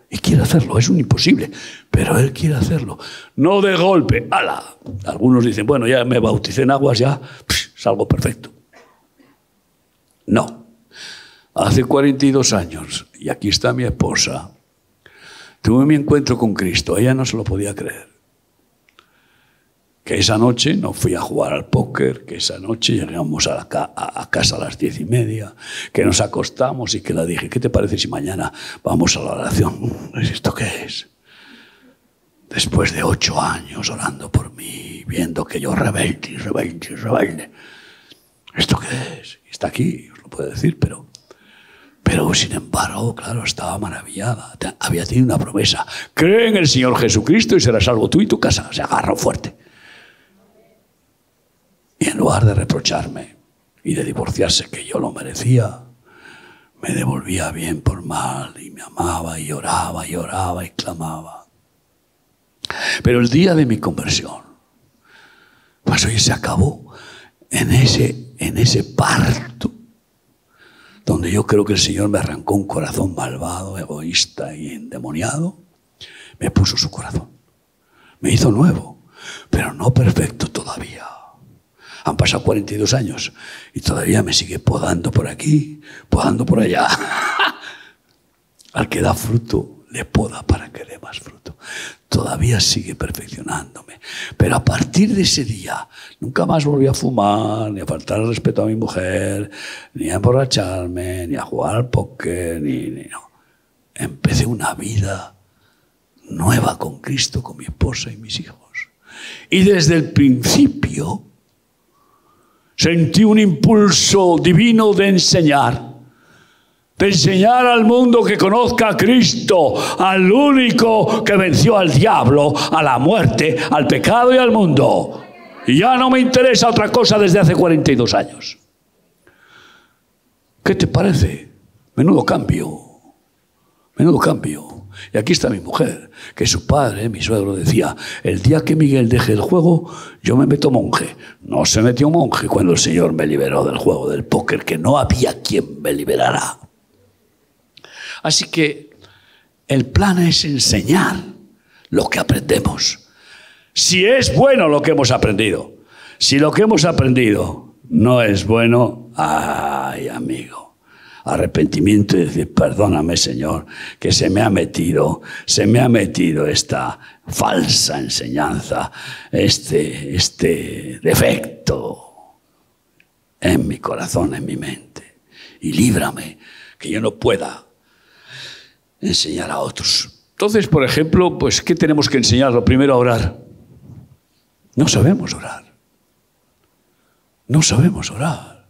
Y quiere hacerlo, es un imposible, pero él quiere hacerlo. No de golpe, ala. Algunos dicen, bueno, ya me bauticé en aguas, ya salgo perfecto. No. Hace 42 años, y aquí está mi esposa, tuve mi encuentro con Cristo. Ella no se lo podía creer que esa noche no fui a jugar al póker, que esa noche llegamos a, a, casa a las diez y media, que nos acostamos y que le dije, ¿qué te parece si mañana vamos a la oración? ¿Esto qué es? Después de ocho años orando por mí, viendo que yo rebelde rebelde rebelde, ¿esto qué es? Está aquí, os lo puedo decir, pero, pero sin embargo, claro, estaba maravillada. Había tenido una promesa. Cree en el Señor Jesucristo y serás salvo tú y tu casa. Se agarró fuerte. Y en lugar de reprocharme y de divorciarse, que yo lo merecía, me devolvía bien por mal y me amaba y lloraba y lloraba y clamaba. Pero el día de mi conversión, pues hoy se acabó en ese, en ese parto, donde yo creo que el Señor me arrancó un corazón malvado, egoísta y endemoniado, me puso su corazón. Me hizo nuevo, pero no perfecto todavía. Han pasado 42 años y todavía me sigue podando por aquí, podando por allá. Al que da fruto, le poda para que dé más fruto. Todavía sigue perfeccionándome. Pero a partir de ese día, nunca más volví a fumar, ni a faltar el respeto a mi mujer, ni a emborracharme, ni a jugar al póker, ni, ni no. Empecé una vida nueva con Cristo, con mi esposa y mis hijos. Y desde el principio sentí un impulso divino de enseñar. De enseñar al mundo que conozca a Cristo, al único que venció al diablo, a la muerte, al pecado y al mundo. Y ya no me interesa otra cosa desde hace 42 años. ¿Qué te parece? Menudo cambio. Menudo cambio. Y aquí está mi mujer, que su padre, mi suegro, decía, el día que Miguel deje el juego, yo me meto monje. No se metió monje cuando el Señor me liberó del juego del póker, que no había quien me liberara. Así que el plan es enseñar lo que aprendemos. Si es bueno lo que hemos aprendido, si lo que hemos aprendido no es bueno, amigo arrepentimiento y decir, perdóname Señor, que se me ha metido, se me ha metido esta falsa enseñanza, este, este defecto en mi corazón, en mi mente. Y líbrame, que yo no pueda enseñar a otros. Entonces, por ejemplo, pues, ¿qué tenemos que enseñar? Lo primero a orar. No sabemos orar. No sabemos orar.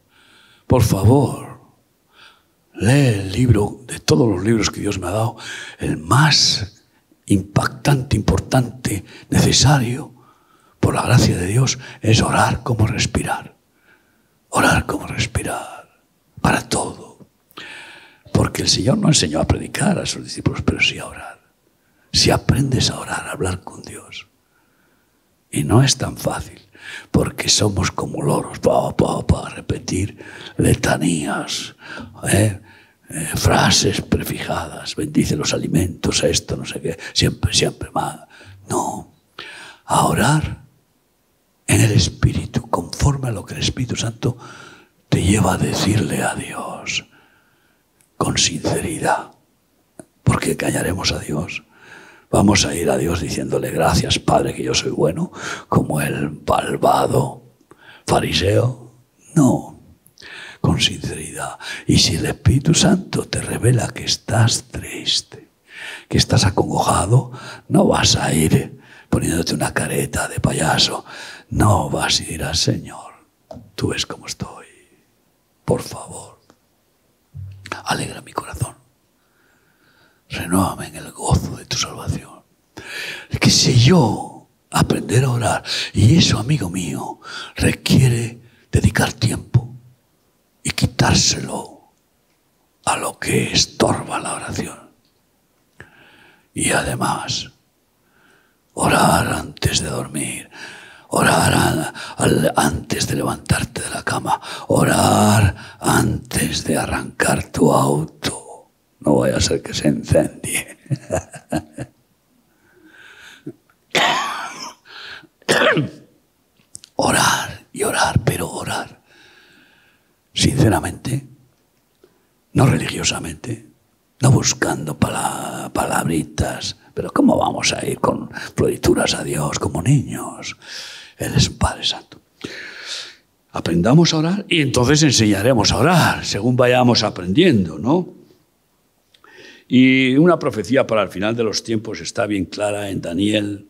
Por favor, Lee el libro, de todos los libros que Dios me ha dado, el más impactante, importante, necesario, por la gracia de Dios, es orar como respirar. Orar como respirar. Para todo. Porque el Señor no enseñó a predicar a sus discípulos, pero sí a orar. Si aprendes a orar, a hablar con Dios. Y no es tan fácil porque somos como loros, para repetir letanías, ¿eh? Eh, frases prefijadas, bendice los alimentos, esto, no sé qué, siempre, siempre más. No, a orar en el Espíritu, conforme a lo que el Espíritu Santo te lleva a decirle a Dios, con sinceridad, porque callaremos a Dios. Vamos a ir a Dios diciéndole gracias, Padre, que yo soy bueno, como el malvado fariseo. No, con sinceridad. Y si el Espíritu Santo te revela que estás triste, que estás acongojado, no vas a ir poniéndote una careta de payaso. No vas a ir al Señor, tú ves cómo estoy. Por favor, alegra mi corazón. Renuévame en el gozo de tu salvación. Que si yo aprender a orar, y eso, amigo mío, requiere dedicar tiempo y quitárselo a lo que estorba la oración. Y además, orar antes de dormir, orar antes de levantarte de la cama, orar antes de arrancar tu auto. No vaya a ser que se incendie. orar y orar, pero orar. Sinceramente, no religiosamente, no buscando palabritas, pero ¿cómo vamos a ir con florituras a Dios como niños? Él es un Padre Santo. Aprendamos a orar y entonces enseñaremos a orar, según vayamos aprendiendo, ¿no? Y una profecía para el final de los tiempos está bien clara en Daniel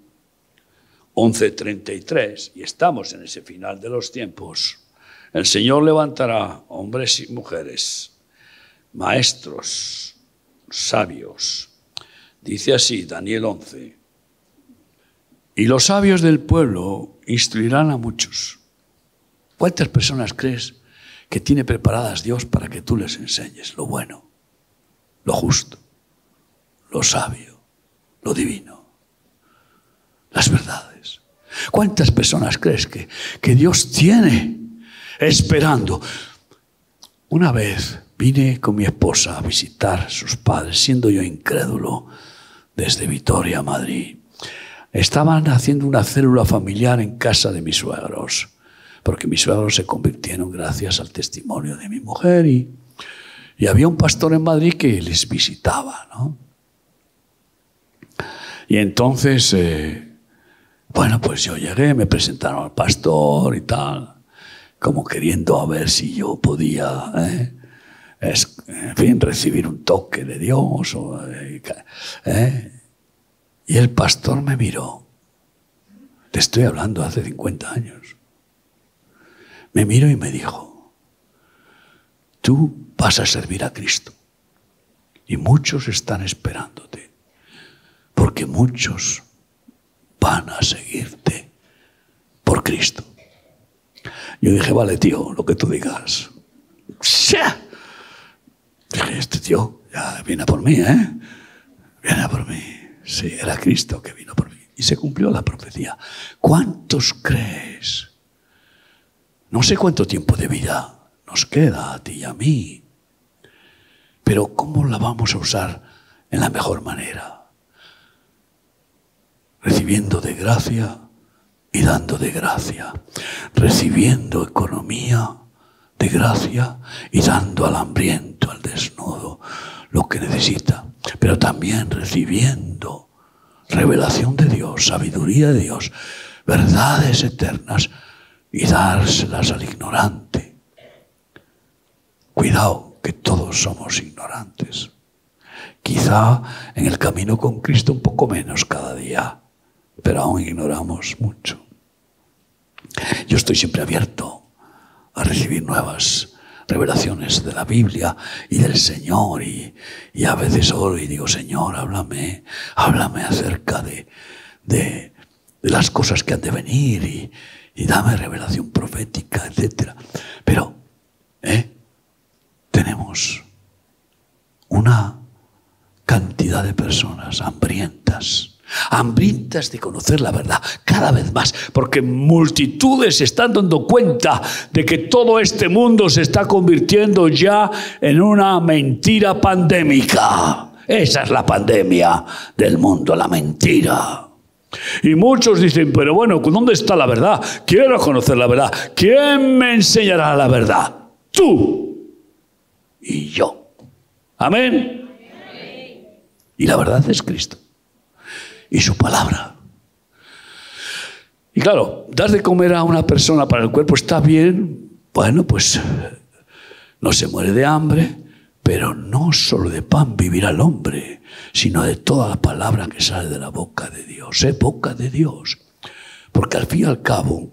11:33, y estamos en ese final de los tiempos. El Señor levantará hombres y mujeres, maestros, sabios. Dice así Daniel 11. Y los sabios del pueblo instruirán a muchos. ¿Cuántas personas crees que tiene preparadas Dios para que tú les enseñes lo bueno, lo justo, lo sabio, lo divino, las verdades? ¿Cuántas personas crees que, que Dios tiene esperando? Una vez vine con mi esposa a visitar a sus padres, siendo yo incrédulo, desde Vitoria, Madrid. Estaban haciendo una célula familiar en casa de mis suegros, porque mis suegros se convirtieron gracias al testimonio de mi mujer y, y había un pastor en Madrid que les visitaba, ¿no? Y entonces, eh, bueno, pues yo llegué, me presentaron al pastor y tal, como queriendo a ver si yo podía, ¿eh? en fin, recibir un toque de Dios. ¿eh? Y el pastor me miró. Te estoy hablando hace 50 años. Me miró y me dijo, tú vas a servir a Cristo. Y muchos están esperándote. Porque muchos van a seguirte por Cristo. Yo dije, vale, tío, lo que tú digas. Dije, este tío ya viene por mí, ¿eh? Viene por mí. Sí, era Cristo que vino por mí. Y se cumplió la profecía. ¿Cuántos crees? No sé cuánto tiempo de vida nos queda a ti y a mí. Pero ¿cómo la vamos a usar en la mejor manera? Recibiendo de gracia y dando de gracia. Recibiendo economía de gracia y dando al hambriento, al desnudo, lo que necesita, pero también recibiendo revelación de Dios, sabiduría de Dios, verdades eternas y dárselas al ignorante. Cuidado, que todos somos ignorantes. Quizá en el camino con Cristo un poco menos cada día, pero aún ignoramos mucho. Yo estoy siempre abierto a recibir nuevas revelaciones de la Biblia y del Señor. Y, a veces oro y digo, Señor, háblame, háblame acerca de, de, las cosas que han de venir y, y dame revelación profética, etc. Pero, ¿eh? Tenemos una cantidad de personas hambrientas hambrientas de conocer la verdad cada vez más, porque multitudes se están dando cuenta de que todo este mundo se está convirtiendo ya en una mentira pandémica. Esa es la pandemia del mundo, la mentira. Y muchos dicen, pero bueno, ¿dónde está la verdad? Quiero conocer la verdad. ¿Quién me enseñará la verdad? Tú y yo. Amén. Y la verdad es Cristo y su palabra. Y claro, dar de comer a una persona para el cuerpo está bien, bueno, pues no se muere de hambre, pero no solo de pan vivirá el hombre, sino de toda la palabra que sale de la boca de Dios, es boca de Dios. Porque al fin y al cabo,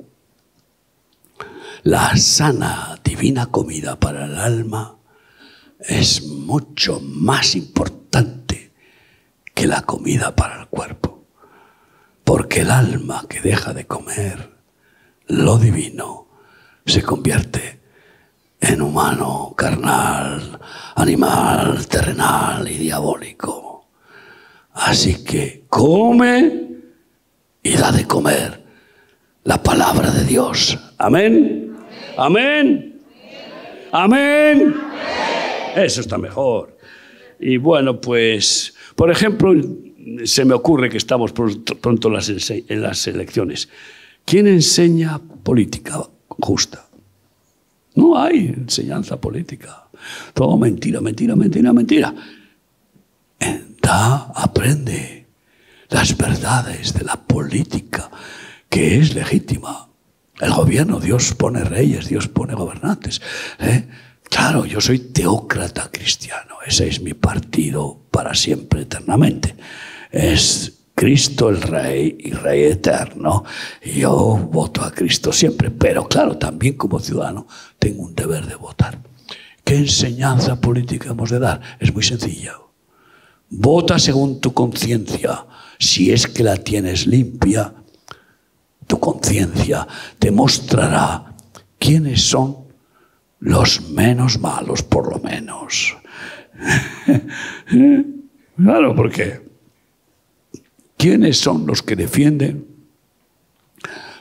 la sana, divina comida para el alma es mucho más importante la comida para el cuerpo. Porque el alma que deja de comer lo divino se convierte en humano, carnal, animal, terrenal y diabólico. Así que come y da de comer la palabra de Dios. Amén. Amén. Amén. Eso está mejor. Y bueno, pues Por ejemplo, se me ocurre que estamos pronto en las elecciones. ¿Quién enseña política justa? No hay enseñanza política. Todo mentira, mentira, mentira, mentira. Da, aprende las verdades de la política, que es legítima. El gobierno, Dios pone reyes, Dios pone gobernantes. ¿eh? Claro, yo soy teócrata cristiano. Ese es mi partido para siempre, eternamente. Es Cristo el Rey y Rey eterno. Yo voto a Cristo siempre, pero claro, también como ciudadano tengo un deber de votar. ¿Qué enseñanza política hemos de dar? Es muy sencilla. Vota según tu conciencia. Si es que la tienes limpia, tu conciencia te mostrará quiénes son los menos malos, por lo menos. claro, porque ¿quiénes son los que defienden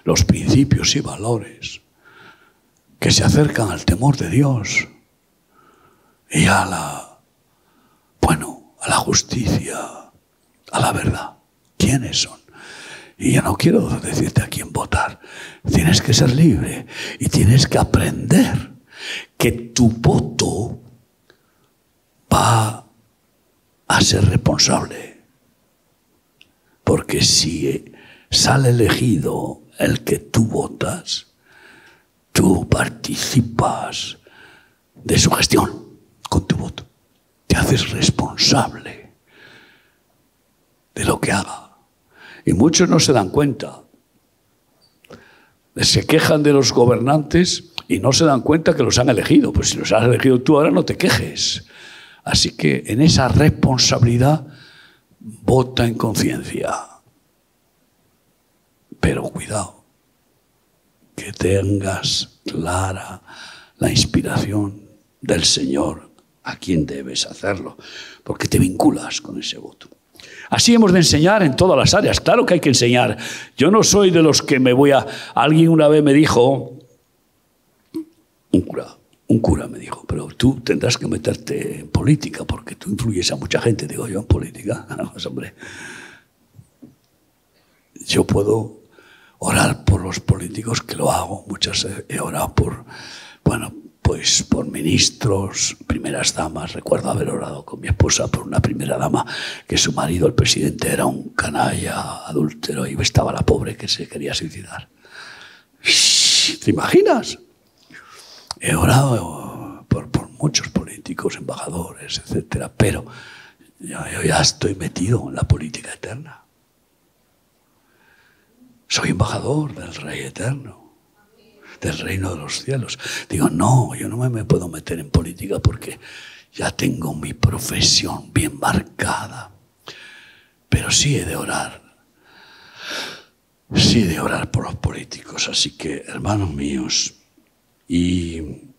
los principios y valores que se acercan al temor de Dios y a la, bueno, a la justicia, a la verdad? ¿Quiénes son? Y yo no quiero decirte a quién votar. Tienes que ser libre y tienes que aprender que tu voto va a ser responsable. Porque si sale elegido el que tú votas, tú participas de su gestión con tu voto. Te haces responsable de lo que haga. Y muchos no se dan cuenta. Se quejan de los gobernantes y no se dan cuenta que los han elegido. Pues si los has elegido tú ahora no te quejes. Así que en esa responsabilidad vota en conciencia. Pero cuidado, que tengas clara la inspiración del Señor a quien debes hacerlo, porque te vinculas con ese voto. Así hemos de enseñar en todas las áreas. Claro que hay que enseñar. Yo no soy de los que me voy a... Alguien una vez me dijo, un cura, un cura me dijo, pero tú tendrás que meterte en política porque tú influyes a mucha gente. Digo yo, en política. Pues hombre, yo puedo orar por los políticos, que lo hago. Muchas he orado por, bueno, pues por ministros, primeras damas. Recuerdo haber orado con mi esposa por una primera dama que su marido, el presidente, era un canalla adúltero y estaba la pobre que se quería suicidar. ¿Te imaginas? He orado por, muchos políticos, embajadores, etcétera, pero yo ya estoy metido en la política eterna. Soy embajador del Rey Eterno del reino de los cielos. Digo, no, yo no me puedo meter en política porque ya tengo mi profesión bien marcada. Pero sí he de orar. Sí he de orar por los políticos. Así que, hermanos míos, y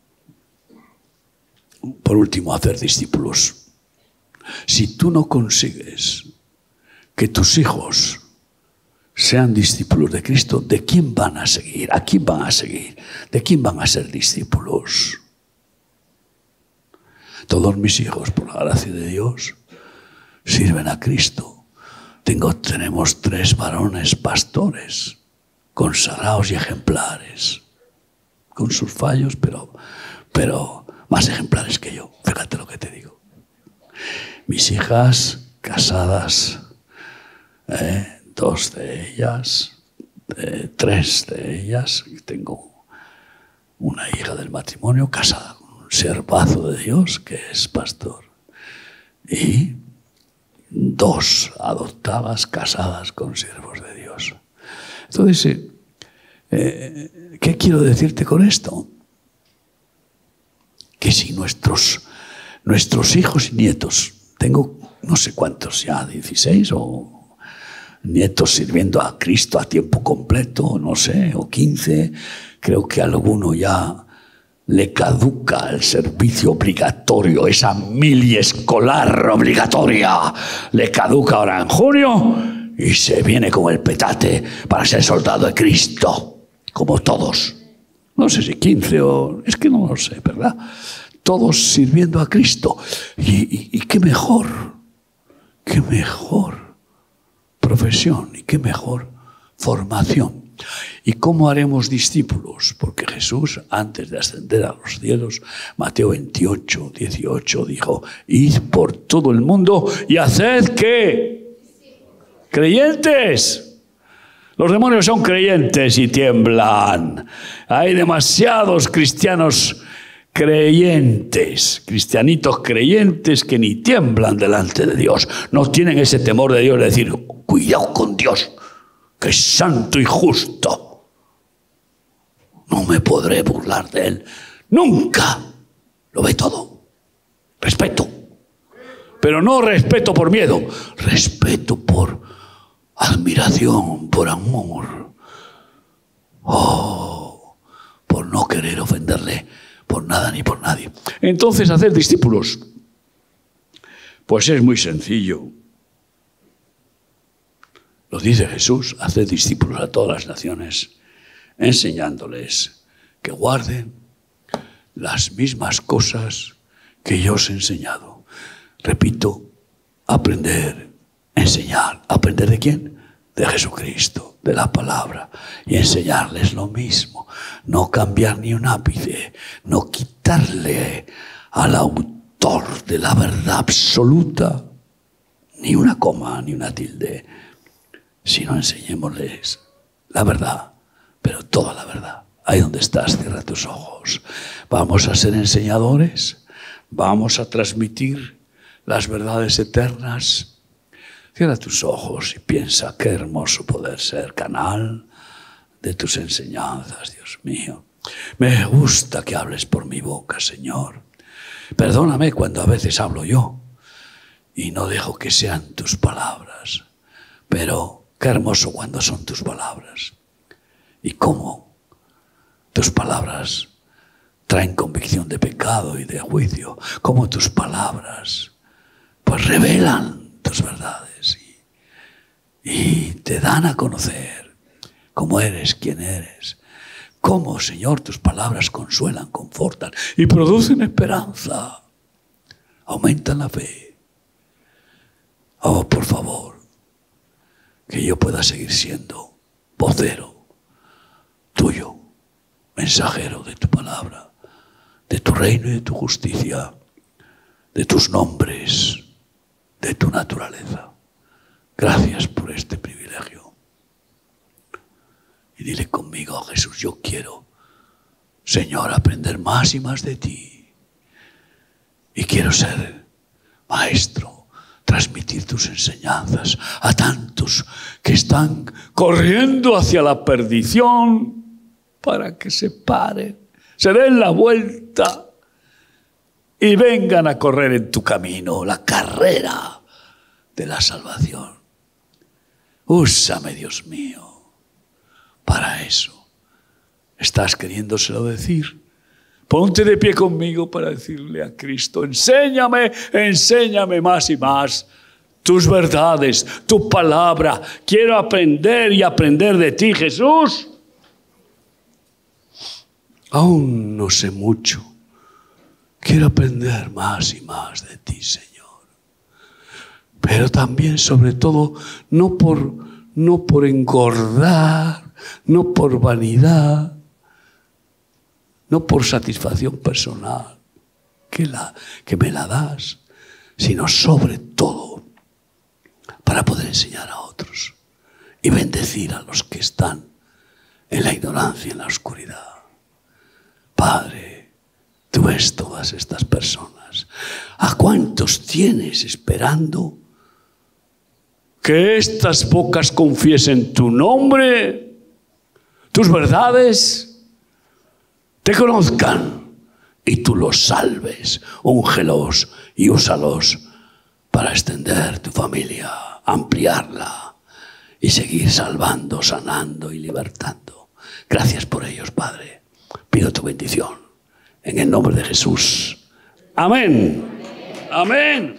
por último, hacer discípulos. Si tú no consigues que tus hijos sean discípulos de Cristo, ¿de quién van a seguir? ¿A quién van a seguir? ¿De quién van a ser discípulos? Todos mis hijos, por la gracia de Dios, sirven a Cristo. Tengo, tenemos tres varones pastores, consagrados y ejemplares, con sus fallos, pero, pero más ejemplares que yo. Fíjate lo que te digo. Mis hijas casadas, ¿eh? dos de ellas, tres de ellas, tengo una hija del matrimonio casada con un servazo de Dios que es pastor, y dos adoptadas casadas con siervos de Dios. Entonces, eh, ¿qué quiero decirte con esto? Que si nuestros, nuestros hijos y nietos, tengo no sé cuántos ya, 16 o nietos sirviendo a Cristo a tiempo completo, no sé, o 15. Creo que alguno ya le caduca el servicio obligatorio, esa mili escolar obligatoria, le caduca ahora en junio y se viene con el petate para ser soldado de Cristo, como todos. No sé si 15 o... es que no lo sé, ¿verdad? Todos sirviendo a Cristo. y qué mejor qué mejor profesión y qué mejor formación. ¿Y cómo haremos discípulos? Porque Jesús, antes de ascender a los cielos, Mateo 28, 18, dijo, id por todo el mundo y haced que creyentes. Los demonios son creyentes y tiemblan. Hay demasiados cristianos creyentes, cristianitos creyentes que ni tiemblan delante de Dios. No tienen ese temor de Dios de decir, cuidado con Dios, que es santo y justo. No me podré burlar de Él. Nunca. Lo ve todo. Respeto. Pero no respeto por miedo, respeto por admiración, por amor. Oh, por no querer ofenderle por nada ni por nadie. Entonces, hacer discípulos. Pues es muy sencillo. Lo dice Jesús, hacer discípulos a todas las naciones, enseñándoles que guarden las mismas cosas que yo os he enseñado. Repito, aprender enseñar. ¿Aprender de quién? De Jesucristo, de la palabra. Y enseñarles lo mismo. No cambiar ni un ápice, no quitarle al autor de la verdad absoluta ni una coma, ni una tilde, sino enseñémosles la verdad, pero toda la verdad. Ahí donde estás, cierra tus ojos. Vamos a ser enseñadores, vamos a transmitir las verdades eternas Cierra tus ojos y piensa qué hermoso poder ser canal de tus enseñanzas, Dios mío. Me gusta que hables por mi boca, Señor. Perdóname cuando a veces hablo yo y no dejo que sean tus palabras. Pero qué hermoso cuando son tus palabras. Y cómo tus palabras traen convicción de pecado y de juicio. Cómo tus palabras pues revelan tus verdades y te dan a conocer cómo eres, quién eres. Cómo, Señor, tus palabras consuelan, confortan y producen esperanza. Aumentan la fe. Oh, por favor, que yo pueda seguir siendo vocero tuyo, mensajero de tu palabra, de tu reino y de tu justicia, de tus nombres, de tu naturaleza. Gracias por este privilegio. Y dile conmigo, Jesús, yo quiero, Señor, aprender más y más de ti. Y quiero ser maestro, transmitir tus enseñanzas a tantos que están corriendo hacia la perdición para que se paren, se den la vuelta y vengan a correr en tu camino la carrera de la salvación. Úsame, Dios mío, para eso. ¿Estás queriéndoselo decir? Ponte de pie conmigo para decirle a Cristo, enséñame, enséñame más y más tus verdades, tu palabra. Quiero aprender y aprender de ti, Jesús. Aún no sé mucho. Quiero aprender más y más de ti, Señor pero también, sobre todo, no por, no por engordar, no por vanidad, no por satisfacción personal, que, la, que me la das, sino sobre todo para poder enseñar a otros y bendecir a los que están en la ignorancia, en la oscuridad. Padre, tú ves todas estas personas. ¿A cuántos tienes esperando? Que estas bocas confiesen tu nombre, tus verdades, te conozcan y tú los salves. Úngelos y úsalos para extender tu familia, ampliarla y seguir salvando, sanando y libertando. Gracias por ellos, Padre. Pido tu bendición. En el nombre de Jesús. Amén. Amén.